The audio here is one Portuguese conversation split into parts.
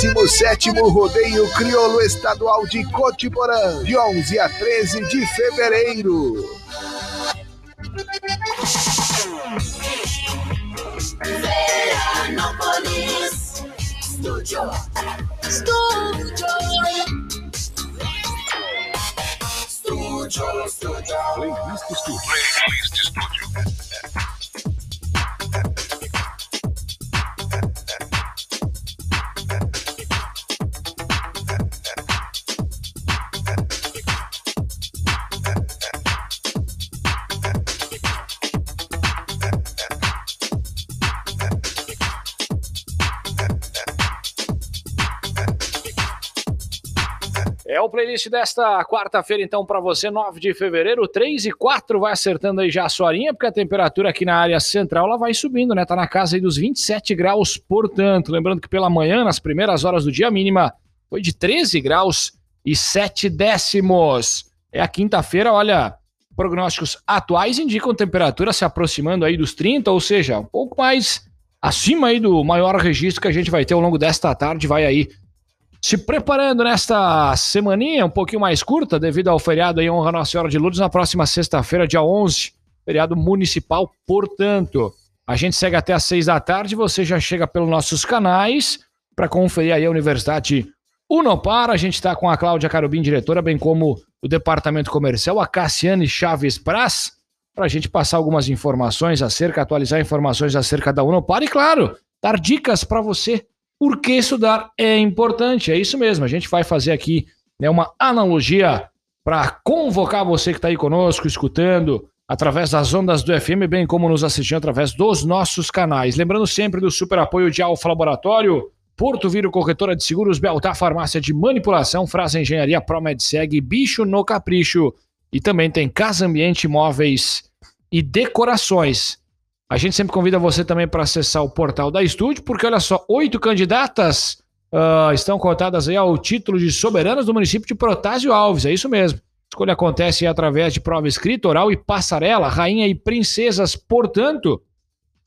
27º Rodeio Crioulo Estadual de Cotiporã, de 11 a 13 de fevereiro. Veranópolis, Estúdio. Estúdio. Estúdio, estúdio. Playlist Estúdio. É o playlist desta quarta-feira, então, para você, 9 de fevereiro, 3 e 4, vai acertando aí já a sua horinha, porque a temperatura aqui na área central ela vai subindo, né? Tá na casa aí dos 27 graus, portanto. Lembrando que pela manhã, nas primeiras horas do dia, a mínima foi de 13 graus e 7 décimos. É a quinta-feira, olha, prognósticos atuais indicam temperatura se aproximando aí dos 30, ou seja, um pouco mais acima aí do maior registro que a gente vai ter ao longo desta tarde, vai aí se preparando nesta semaninha um pouquinho mais curta, devido ao feriado aí Honra Nossa Senhora de Lourdes, na próxima sexta-feira, dia 11, feriado municipal, portanto. A gente segue até às seis da tarde, você já chega pelos nossos canais para conferir aí a Universidade Unopar. A gente está com a Cláudia Carubim, diretora, bem como o Departamento Comercial, a Cassiane Chaves Praz, para a gente passar algumas informações acerca, atualizar informações acerca da Unopar e, claro, dar dicas para você por que estudar é importante. É isso mesmo, a gente vai fazer aqui né, uma analogia para convocar você que está aí conosco, escutando, através das ondas do FM, bem como nos assistindo através dos nossos canais. Lembrando sempre do super apoio de Alfa Laboratório, Porto Viro Corretora de Seguros, Beltar Farmácia de Manipulação, Frasa Engenharia, ProMedseg, Bicho no Capricho e também tem Casa Ambiente Móveis e Decorações. A gente sempre convida você também para acessar o portal da Estúdio, porque olha só, oito candidatas uh, estão cotadas aí ao título de soberanas do município de Protásio Alves, é isso mesmo. A escolha acontece através de prova escrita, oral e passarela, rainha e princesas, portanto,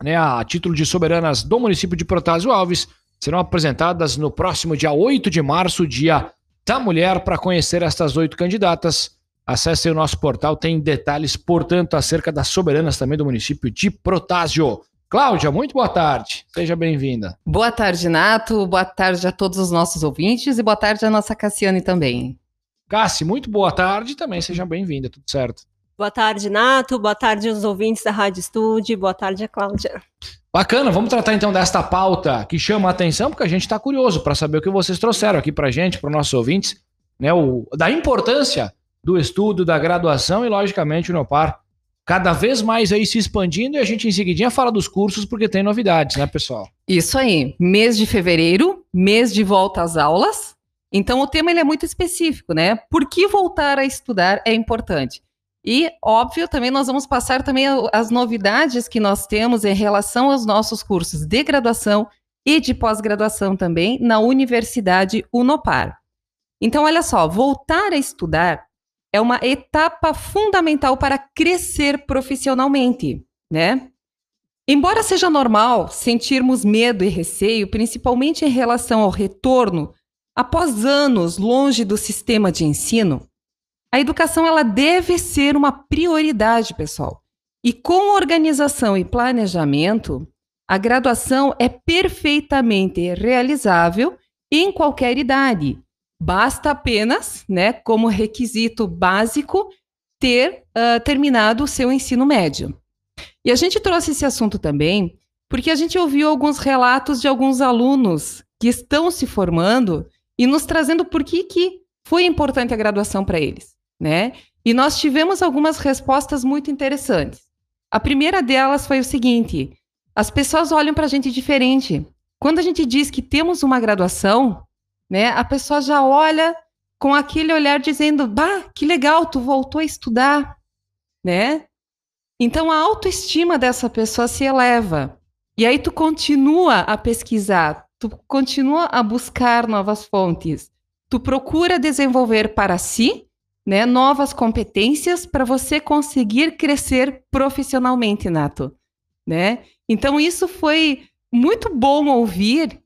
né, a título de soberanas do município de Protásio Alves, serão apresentadas no próximo dia 8 de março, dia da mulher, para conhecer estas oito candidatas. Acesse o nosso portal, tem detalhes, portanto, acerca das soberanas também do município de Protásio. Cláudia, muito boa tarde. Seja bem-vinda. Boa tarde, Nato. Boa tarde a todos os nossos ouvintes e boa tarde a nossa Cassiane também. Cassi, muito boa tarde também. Seja bem-vinda, tudo certo. Boa tarde, Nato. Boa tarde aos ouvintes da Rádio Estúdio. Boa tarde, Cláudia. Bacana, vamos tratar então desta pauta que chama a atenção, porque a gente está curioso para saber o que vocês trouxeram aqui para gente, para os nossos ouvintes, né, o, da importância do estudo, da graduação e, logicamente, o Nopar cada vez mais aí se expandindo e a gente em seguidinha fala dos cursos porque tem novidades, né, pessoal? Isso aí, mês de fevereiro, mês de volta às aulas. Então o tema ele é muito específico, né? Por que voltar a estudar é importante? E, óbvio, também nós vamos passar também as novidades que nós temos em relação aos nossos cursos de graduação e de pós-graduação também na Universidade Unopar. Então, olha só, voltar a estudar é uma etapa fundamental para crescer profissionalmente, né? Embora seja normal sentirmos medo e receio, principalmente em relação ao retorno após anos longe do sistema de ensino, a educação ela deve ser uma prioridade, pessoal. E com organização e planejamento, a graduação é perfeitamente realizável em qualquer idade, Basta apenas, né, como requisito básico, ter uh, terminado o seu ensino médio. E a gente trouxe esse assunto também porque a gente ouviu alguns relatos de alguns alunos que estão se formando e nos trazendo por que, que foi importante a graduação para eles, né? E nós tivemos algumas respostas muito interessantes. A primeira delas foi o seguinte: as pessoas olham para a gente diferente. Quando a gente diz que temos uma graduação, né? A pessoa já olha com aquele olhar dizendo: "Bah, que legal, tu voltou a estudar", né? Então a autoestima dessa pessoa se eleva. E aí tu continua a pesquisar, tu continua a buscar novas fontes. Tu procura desenvolver para si, né, novas competências para você conseguir crescer profissionalmente, Nato, né? Então isso foi muito bom ouvir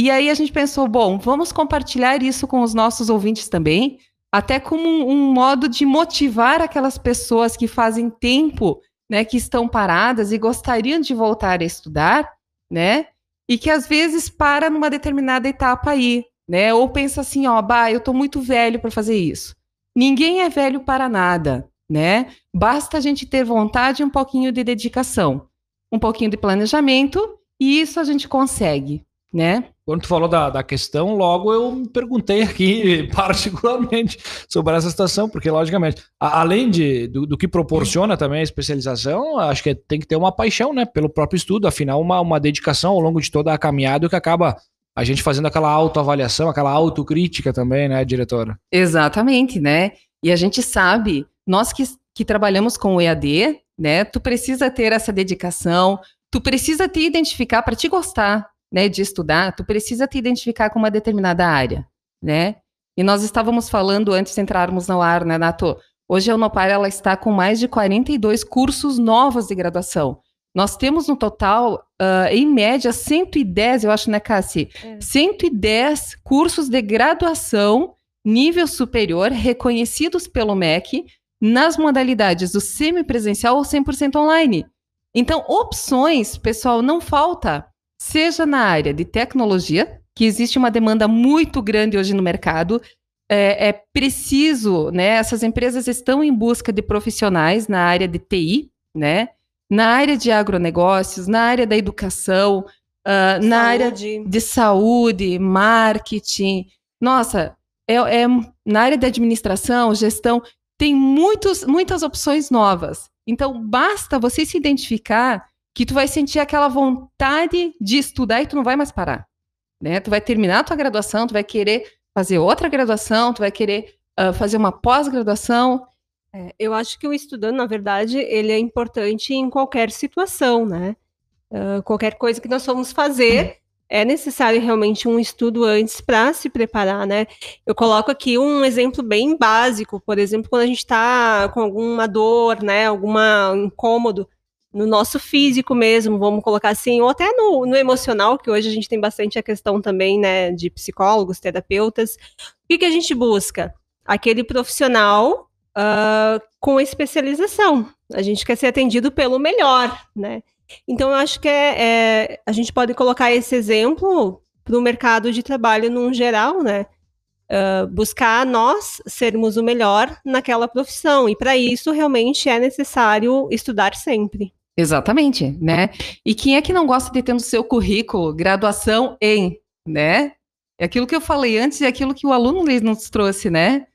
E aí a gente pensou, bom, vamos compartilhar isso com os nossos ouvintes também, até como um, um modo de motivar aquelas pessoas que fazem tempo, né, que estão paradas e gostariam de voltar a estudar, né? E que às vezes para numa determinada etapa aí, né? Ou pensa assim, ó, bah, eu tô muito velho para fazer isso. Ninguém é velho para nada, né? Basta a gente ter vontade e um pouquinho de dedicação, um pouquinho de planejamento, e isso a gente consegue, né? Quando tu falou da, da questão, logo eu me perguntei aqui particularmente sobre essa situação, porque logicamente, a, além de, do, do, que proporciona também a especialização, acho que tem que ter uma paixão, né, pelo próprio estudo, afinal uma, uma dedicação ao longo de toda a caminhada que acaba a gente fazendo aquela autoavaliação, aquela autocrítica também, né, diretora? Exatamente, né? E a gente sabe, nós que, que trabalhamos com o EAD, né, tu precisa ter essa dedicação, tu precisa te identificar para te gostar, né, de estudar, tu precisa te identificar com uma determinada área, né? E nós estávamos falando antes de entrarmos no ar, né, Nato? Hoje a Unopar ela está com mais de 42 cursos novos de graduação. Nós temos no total, uh, em média, 110, eu acho, né, Cassi? É. 110 cursos de graduação nível superior reconhecidos pelo MEC nas modalidades do semipresencial ou 100% online. Então, opções, pessoal, não falta seja na área de tecnologia, que existe uma demanda muito grande hoje no mercado, é, é, preciso, né? Essas empresas estão em busca de profissionais na área de TI, né? Na área de agronegócios, na área da educação, uh, na área de saúde, marketing. Nossa, é, é, na área de administração, gestão, tem muitos, muitas opções novas. Então, basta você se identificar que tu vai sentir aquela vontade de estudar e tu não vai mais parar, né? Tu vai terminar a tua graduação, tu vai querer fazer outra graduação, tu vai querer uh, fazer uma pós-graduação. É, eu acho que o estudante, na verdade, ele é importante em qualquer situação, né? Uh, qualquer coisa que nós formos fazer, é necessário realmente um estudo antes para se preparar, né? Eu coloco aqui um exemplo bem básico, por exemplo, quando a gente está com alguma dor, né, alguma incômodo, no nosso físico mesmo, vamos colocar assim, ou até no, no, emocional, que hoje a gente tem bastante a questão também, né, de psicólogos, terapeutas. O que, que a gente busca? Aquele profissional uh, com especialização. A gente quer ser atendido pelo melhor, né? Então, eu acho que é, é a gente pode colocar esse exemplo para o mercado de trabalho num geral, né? Uh, buscar nós sermos o melhor naquela profissão. E para isso, realmente é necessário estudar sempre. Exatamente, né? E quem é que não gosta de ter no seu currículo graduação em, né? É aquilo que eu falei antes e aquilo que o aluno nos trouxe, né?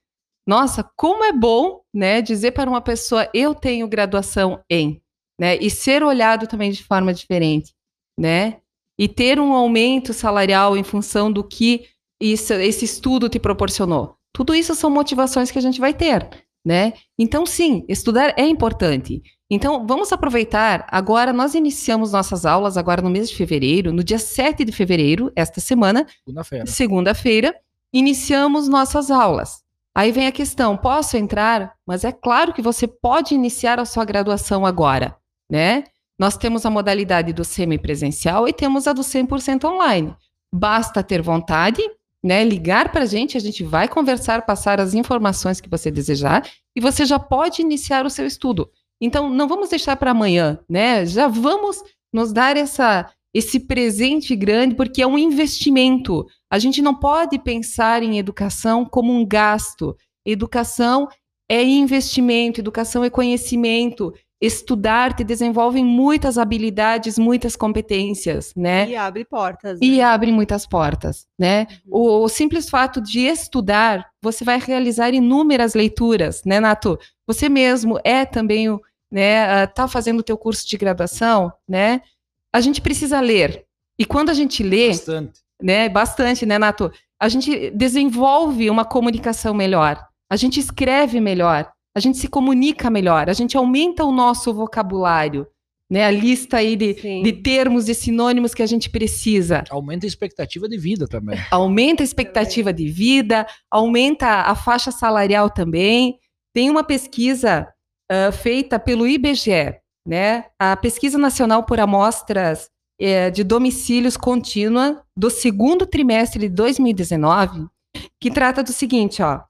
Nossa, como é bom, né, dizer para uma pessoa eu tenho graduação em, né? E ser olhado também de forma diferente, né? E ter um aumento salarial em função do que isso, esse estudo te proporcionou. Tudo isso são motivações que a gente vai ter, né? Então, sim, estudar é importante. Então, vamos aproveitar. Agora, nós iniciamos nossas aulas agora no mês de fevereiro, no dia 7 de fevereiro, esta semana. Segunda-feira. Segunda-feira, iniciamos nossas aulas. Aí vem a questão: posso entrar? Mas é claro que você pode iniciar a sua graduação agora, né? Nós temos a modalidade do semipresencial e temos a do 100% online. Basta ter vontade, né? Ligar para a gente, a gente vai conversar, passar as informações que você desejar e você já pode iniciar o seu estudo. Então, não vamos deixar para amanhã, né? Já vamos nos dar essa, esse presente grande, porque é um investimento. A gente não pode pensar em educação como um gasto. Educação é investimento, educação é conhecimento. Estudar te desenvolve muitas habilidades, muitas competências, né? E abre portas. Né? E abre muitas portas, né? Uhum. O, o, simples fato de estudar, você vai realizar inúmeras leituras, né, Nato? Você mesmo é também o, né, tá fazendo o teu curso de graduação, né? A gente precisa ler. E quando a gente lê, bastante. né, bastante, né, Nato? A gente desenvolve uma comunicação melhor. A gente escreve melhor, a gente se comunica melhor, a gente aumenta o nosso vocabulário, né? A lista aí de, de termos e sinônimos que a gente precisa. Aumenta a expectativa de vida também. Aumenta a expectativa de vida, aumenta a faixa salarial também. Tem uma pesquisa uh, feita pelo IBGE, né? A Pesquisa Nacional por Amostras é, de domicílios contínua do segundo trimestre de 2019, que trata do seguinte, ó.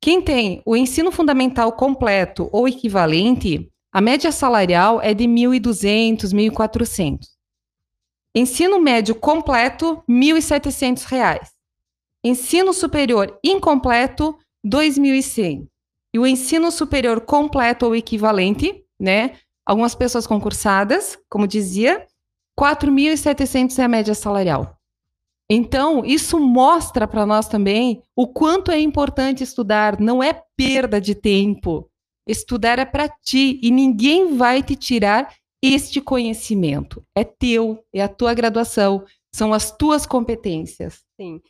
Quem tem o ensino fundamental completo ou equivalente, a média salarial é de 1.200, 1.400. Ensino médio completo, R$ 1.700. Ensino superior incompleto, R$ 2.100. E o ensino superior completo ou equivalente, né? Algumas pessoas concursadas, como dizia, 4.700 é a média salarial. Então, isso mostra para nós também o quanto é importante estudar, não é perda de tempo. Estudar é para ti e ninguém vai te tirar este conhecimento. É teu, é a tua graduação, são as tuas competências. Sim.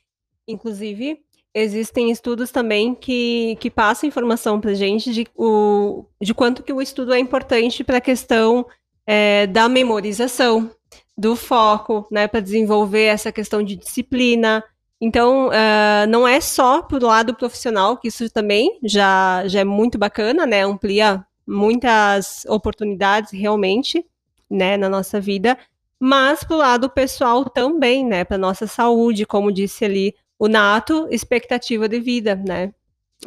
Inclusive, existem estudos também que, que passam informação para gente de, o, de quanto que o estudo é importante para a questão é, da memorização, do foco, né, para desenvolver essa questão de disciplina. Então, uh, não é só para o lado profissional, que isso também já, já é muito bacana, né, amplia muitas oportunidades realmente, né, na nossa vida, mas para o lado pessoal também, né, para nossa saúde, como disse ali o Nato, expectativa de vida, né.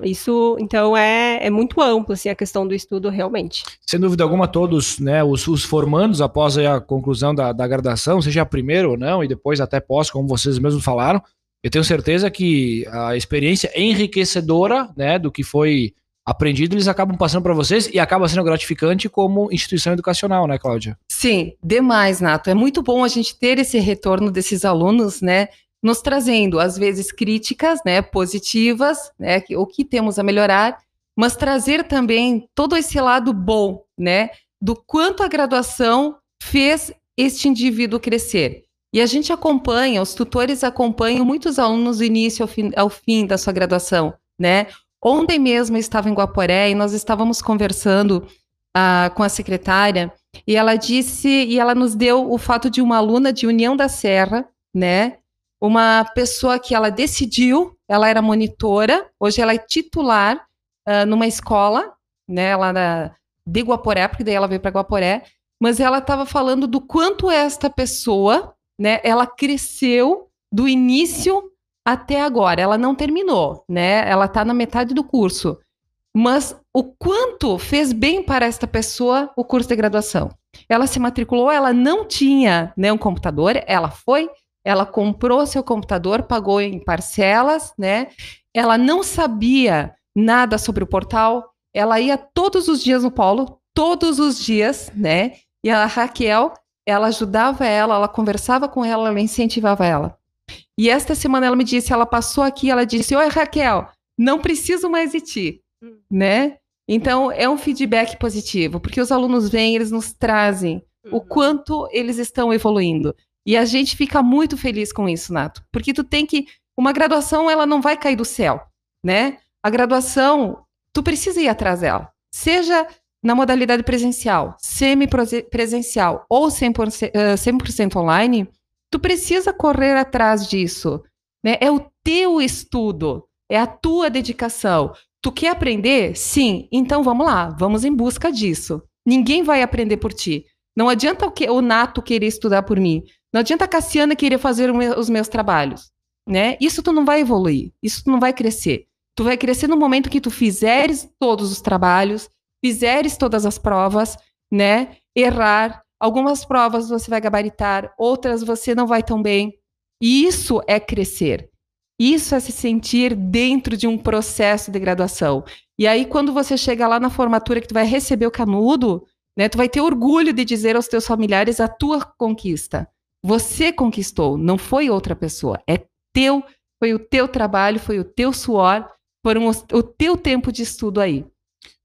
Isso, então, é, é muito amplo, assim, a questão do estudo, realmente. Sem dúvida alguma, todos, né, os, os formandos, após a conclusão da, da graduação, seja primeiro ou não, e depois até pós, como vocês mesmos falaram, eu tenho certeza que a experiência enriquecedora, né, do que foi aprendido, eles acabam passando para vocês e acaba sendo gratificante como instituição educacional, né, Cláudia? Sim, demais, Nato. É muito bom a gente ter esse retorno desses alunos, né, nos trazendo, às vezes, críticas né, positivas, né, o que temos a melhorar, mas trazer também todo esse lado bom, né, do quanto a graduação fez este indivíduo crescer. E a gente acompanha, os tutores acompanham muitos alunos do início ao fim, ao fim da sua graduação, né? Ontem mesmo eu estava em Guaporé e nós estávamos conversando uh, com a secretária e ela disse, e ela nos deu o fato de uma aluna de União da Serra, né, uma pessoa que ela decidiu, ela era monitora, hoje ela é titular uh, numa escola, né, lá na, de Guaporé, porque daí ela veio para Guaporé, mas ela estava falando do quanto esta pessoa, né, ela cresceu do início até agora. Ela não terminou, né? Ela está na metade do curso. Mas o quanto fez bem para esta pessoa o curso de graduação? Ela se matriculou, ela não tinha né, um computador, ela foi ela comprou seu computador, pagou em parcelas, né? Ela não sabia nada sobre o portal. Ela ia todos os dias no polo, todos os dias, né? E a Raquel, ela ajudava ela, ela conversava com ela, ela incentivava ela. E esta semana ela me disse, ela passou aqui, ela disse: "Oi, Raquel, não preciso mais de ti", hum. né? Então, é um feedback positivo, porque os alunos vêm, eles nos trazem uhum. o quanto eles estão evoluindo. E a gente fica muito feliz com isso, Nato, porque tu tem que uma graduação ela não vai cair do céu, né? A graduação tu precisa ir atrás dela, seja na modalidade presencial, semi-presencial ou 100%, uh, 100 online, tu precisa correr atrás disso, né? É o teu estudo, é a tua dedicação. Tu quer aprender? Sim, então vamos lá, vamos em busca disso. Ninguém vai aprender por ti. Não adianta o, que, o Nato querer estudar por mim. Não adianta a Cassiana querer fazer os meus trabalhos, né? Isso tu não vai evoluir, isso tu não vai crescer. Tu vai crescer no momento que tu fizeres todos os trabalhos, fizeres todas as provas, né? Errar. Algumas provas você vai gabaritar, outras você não vai tão bem. Isso é crescer. Isso é se sentir dentro de um processo de graduação. E aí, quando você chega lá na formatura que tu vai receber o canudo, né? Tu vai ter orgulho de dizer aos teus familiares a tua conquista. Você conquistou, não foi outra pessoa. É teu, foi o teu trabalho, foi o teu suor, foram o, o teu tempo de estudo aí.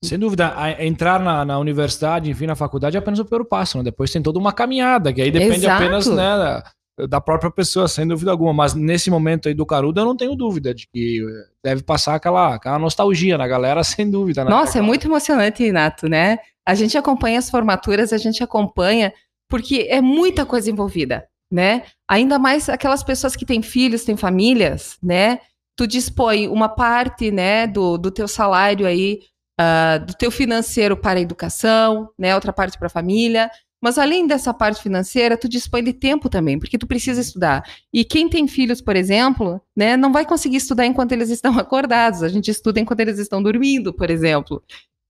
Sem dúvida, entrar na, na, universidade, enfim, na faculdade é apenas o primeiro passo, né? Depois tem toda uma caminhada, que aí depende Exato. apenas né, da, da, própria pessoa, sem dúvida alguma. Mas nesse momento aí do Carudo, eu não tenho dúvida de que deve passar aquela, aquela nostalgia na galera, sem dúvida. Né? Nossa, é muito emocionante, Renato, né? A gente acompanha as formaturas, a gente acompanha porque é muita coisa envolvida, né? Ainda mais aquelas pessoas que têm filhos, têm famílias, né? Tu dispõe uma parte, né, do, do teu salário aí, uh, do teu financeiro para a educação, né? Outra parte para a família, Mas além dessa parte financeira, tu dispõe de tempo também, porque tu precisa estudar. E quem tem filhos, por exemplo, né, não vai conseguir estudar enquanto eles estão acordados. A gente estuda enquanto eles estão dormindo, por exemplo.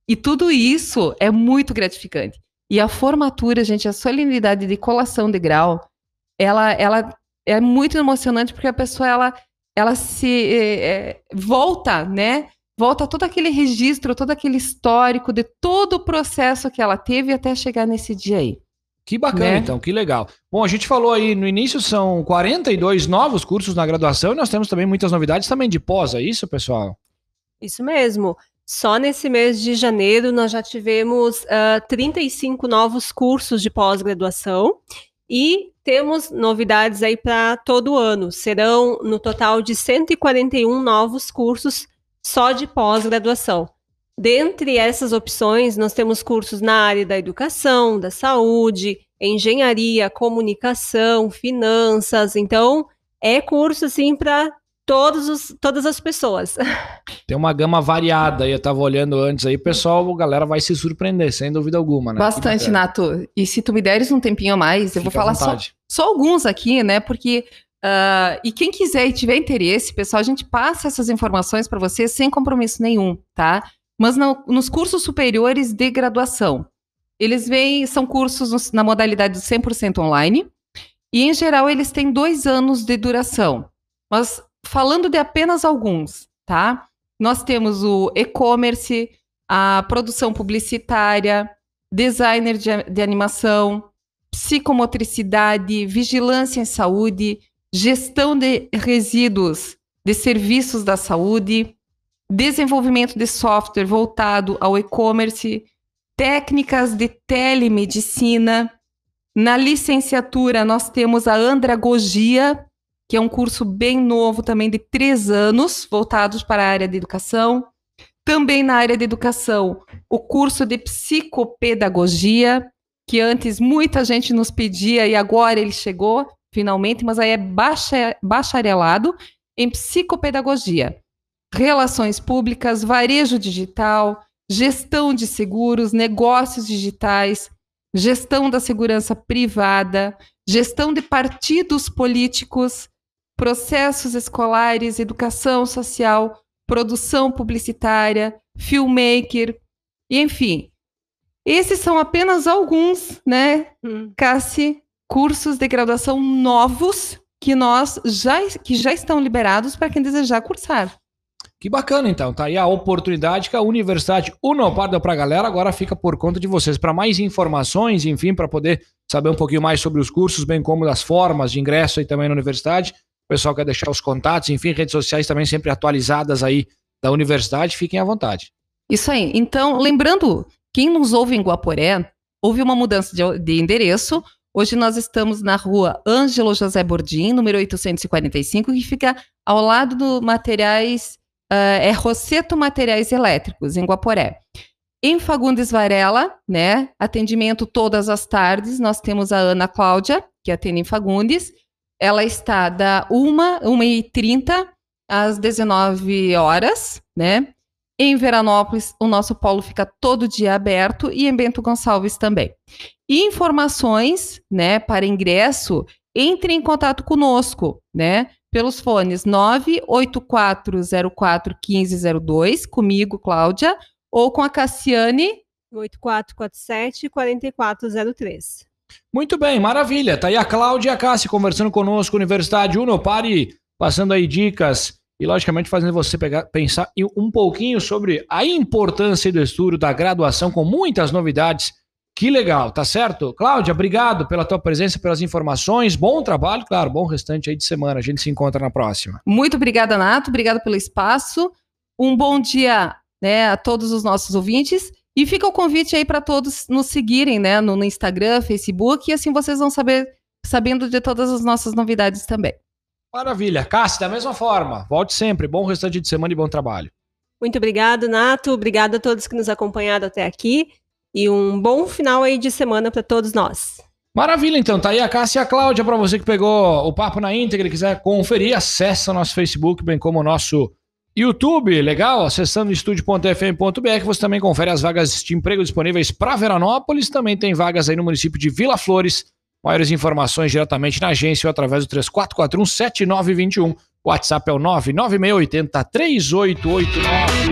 E tudo isso é muito gratificante. E a formatura, gente, a solenidade de colação de grau, ela, ela é muito emocionante porque a pessoa ela, ela se é, volta, né? Volta todo aquele registro, todo aquele histórico de todo o processo que ela teve até chegar nesse dia aí. Que bacana, né? então, que legal. Bom, a gente falou aí no início, são 42 novos cursos na graduação e nós temos também muitas novidades também de pós, é isso, pessoal? Isso mesmo. Só nesse mês de janeiro nós já tivemos uh, 35 novos cursos de pós-graduação e temos novidades aí para todo ano. Serão no total de 141 novos cursos só de pós-graduação. Dentre essas opções, nós temos cursos na área da educação, da saúde, engenharia, comunicação, finanças. Então, é curso assim para todos os, todas as pessoas. Tem uma gama variada, eu estava olhando antes aí, pessoal, a galera vai se surpreender, sem dúvida alguma, né? Bastante, Nato. E se tu me deres um tempinho a mais, eu Fica vou falar só, só alguns aqui, né? Porque Uh, e quem quiser e tiver interesse, pessoal, a gente passa essas informações para vocês sem compromisso nenhum, tá? Mas no, nos cursos superiores de graduação, eles vêm, são cursos no, na modalidade 100% online, e em geral eles têm dois anos de duração. Mas falando de apenas alguns, tá? Nós temos o e-commerce, a produção publicitária, designer de, de animação, psicomotricidade, vigilância em saúde, gestão de resíduos de serviços da saúde, desenvolvimento de software voltado ao e-commerce, técnicas de telemedicina. Na licenciatura, nós temos a andragogia, que é um curso bem novo também de três anos, voltados para a área de educação. Também na área de educação, o curso de psicopedagogia, que antes muita gente nos pedia e agora ele chegou, finalmente, mas aí é bacharelado em psicopedagogia, relações públicas, varejo digital, gestão de seguros, negócios digitais, gestão da segurança privada, gestão de partidos políticos, processos escolares, educação social, produção publicitária, filmmaker, e enfim. Esses são apenas alguns, né, hum. Cassi, cursos de graduação novos que nós já, que já estão liberados para quem desejar cursar. Que bacana, então. Tá aí a oportunidade que a Universidade Unopar deu para a galera. Agora fica por conta de vocês. Para mais informações, enfim, para poder saber um pouquinho mais sobre os cursos, bem como das formas de ingresso aí também na universidade. O pessoal quer deixar os contatos, enfim, redes sociais também sempre atualizadas aí da universidade. Fiquem à vontade. Isso aí. Então, lembrando, quem nos ouve em Guaporé, houve uma mudança de, de endereço. Hoje nós estamos na rua Ângelo José Bordim, número 845, que fica ao lado do materiais, uh, é Rosseto Materiais Elétricos, em Guaporé. Em Fagundes Varela, né, atendimento todas as tardes, nós temos a Ana Cláudia, que atende em Fagundes. Ela está da 1, 1h30 às 19 horas, né? Em Veranópolis, o nosso polo fica todo dia aberto e em Bento Gonçalves também. Informações, né, para ingresso, entre em contato conosco, né, pelos fones 984041502, comigo, Cláudia, ou com a Cassiane 8447 4403. Muito bem, maravilha. Tá aí a Cláudia e a Cassi conversando conosco, Universidade Unopari, passando aí dicas e, logicamente, fazendo você pegar, pensar um pouquinho sobre a importância do estudo, da graduação, com muitas novidades. Que legal, tá certo? Cláudia, obrigado pela tua presença, pelas informações. Bom trabalho, claro, bom restante aí de semana. A gente se encontra na próxima. Muito obrigada, Nato. Obrigada pelo espaço. Um bom dia né, a todos os nossos ouvintes. E fica o convite aí para todos nos seguirem né, no, no Instagram, Facebook, e assim vocês vão saber sabendo de todas as nossas novidades também. Maravilha. Cássia, da mesma forma, volte sempre. Bom restante de semana e bom trabalho. Muito obrigado, Nato. Obrigado a todos que nos acompanharam até aqui. E um bom final aí de semana para todos nós. Maravilha, então. Tá aí a Cássia e a Cláudia para você que pegou o papo na íntegra e quiser conferir. Acesse o nosso Facebook, bem como o nosso YouTube, legal? Acessando estúdio.fm.br, você também confere as vagas de emprego disponíveis para Veranópolis. Também tem vagas aí no município de Vila Flores. Maiores informações diretamente na agência ou através do 3441-7921. O WhatsApp é o 99680 3889.